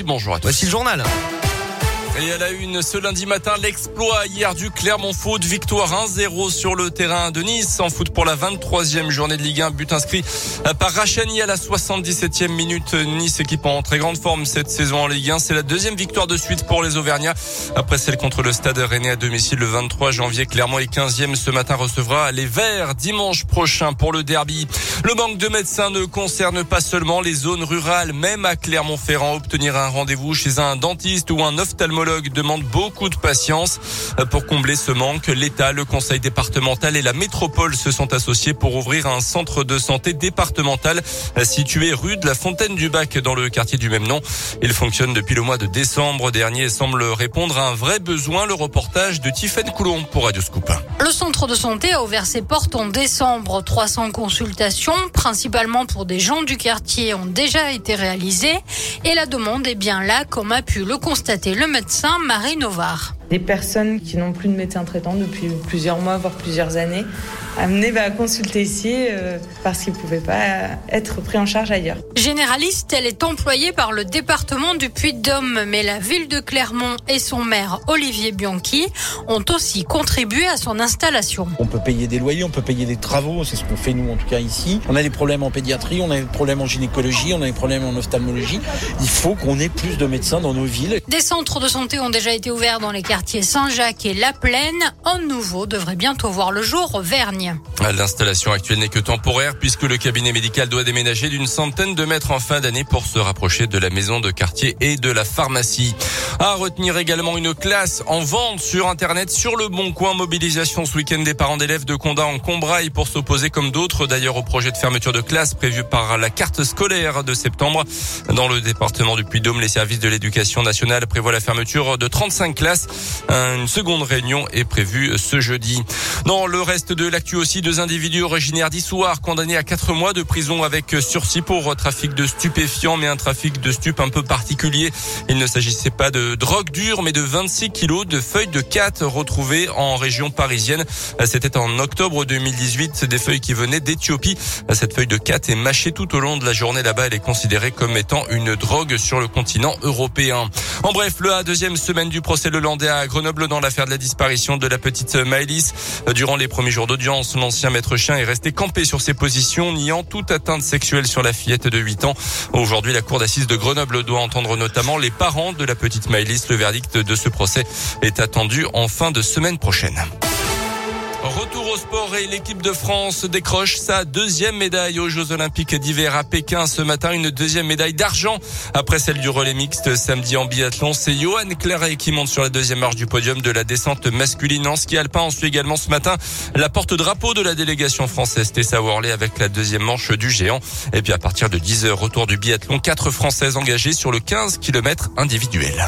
Bonjour à tous. Voici le journal. Et à la une, ce lundi matin, l'exploit hier du Clermont Foot, victoire 1-0 sur le terrain de Nice en foot pour la 23e journée de Ligue 1, but inscrit par Rachani à la 77e minute. Nice équipe en très grande forme cette saison en Ligue 1. C'est la deuxième victoire de suite pour les Auvergnats après celle contre le Stade Rennais à domicile le 23 janvier. Clermont est 15e ce matin recevra les Verts dimanche prochain pour le derby. Le manque de médecins ne concerne pas seulement les zones rurales, même à Clermont-Ferrand, obtenir un rendez-vous chez un dentiste ou un ophtalmologue demande beaucoup de patience. Pour combler ce manque, l'État, le conseil départemental et la métropole se sont associés pour ouvrir un centre de santé départemental situé rue de la Fontaine du Bac dans le quartier du même nom. Il fonctionne depuis le mois de décembre dernier et semble répondre à un vrai besoin. Le reportage de Tiffaine Coulon pour Radio Scoop. Le centre de santé a ouvert ses portes en décembre. 300 consultations, principalement pour des gens du quartier, ont déjà été réalisées et la demande est bien là, comme a pu le constater le médecin Marie Novard. Des personnes qui n'ont plus de médecin traitant depuis plusieurs mois, voire plusieurs années, amenés à consulter ici euh, parce qu'ils ne pouvaient pas être pris en charge ailleurs. Généraliste, elle est employée par le département du Puy-de-Dôme, mais la ville de Clermont et son maire Olivier Bianchi ont aussi contribué à son installation. On peut payer des loyers, on peut payer des travaux, c'est ce qu'on fait nous en tout cas ici. On a des problèmes en pédiatrie, on a des problèmes en gynécologie, on a des problèmes en ophtalmologie. Il faut qu'on ait plus de médecins dans nos villes. Des centres de santé ont déjà été ouverts dans les quartiers Saint-Jacques et La Plaine. Un nouveau devrait bientôt voir le jour au Vergne. L'installation actuelle n'est que temporaire puisque le cabinet médical doit déménager d'une centaine de mètres en fin d'année pour se rapprocher de la maison de quartier et de la pharmacie. À retenir également une classe en vente sur Internet sur le Bon Coin. Mobilisation ce week-end des parents d'élèves de Condat en Combraille pour s'opposer comme d'autres d'ailleurs au projet de fermeture de classe prévu par la carte scolaire de septembre. Dans le département du Puy-Dôme, les services de l'éducation nationale prévoient la fermeture de 35 classes. Une seconde réunion est prévue ce jeudi. Dans le reste de l'actu aussi, deux individus originaires d'Issoire condamnés à quatre mois de prison avec sursis pour trafic de stupéfiants, mais un trafic de stupes un peu particulier. Il ne s'agissait pas de drogue dure, mais de 26 kilos de feuilles de 4 retrouvées en région parisienne. C'était en octobre 2018, des feuilles qui venaient d'Éthiopie. Cette feuille de 4 est mâchée tout au long de la journée là-bas. Elle est considérée comme étant une drogue sur le continent européen. En bref, le deuxième semaine du procès Lelandais à Grenoble dans l'affaire de la disparition de la petite Maëlys. Durant les premiers jours d'audience, l'ancien maître chien est resté campé sur ses positions, niant toute atteinte sexuelle sur la fillette de 8 ans. Aujourd'hui, la cour d'assises de Grenoble doit entendre notamment les parents de la petite Maëlys. Le verdict de ce procès est attendu en fin de semaine prochaine. Retour au sport et l'équipe de France décroche sa deuxième médaille aux Jeux Olympiques d'hiver à Pékin ce matin. Une deuxième médaille d'argent après celle du relais mixte samedi en biathlon. C'est Johan Claret qui monte sur la deuxième marche du podium de la descente masculine. En ski alpin, on suit également ce matin la porte-drapeau de la délégation française Tessa Worley avec la deuxième manche du géant. Et puis à partir de 10 heures, retour du biathlon, quatre Françaises engagées sur le 15 km individuel.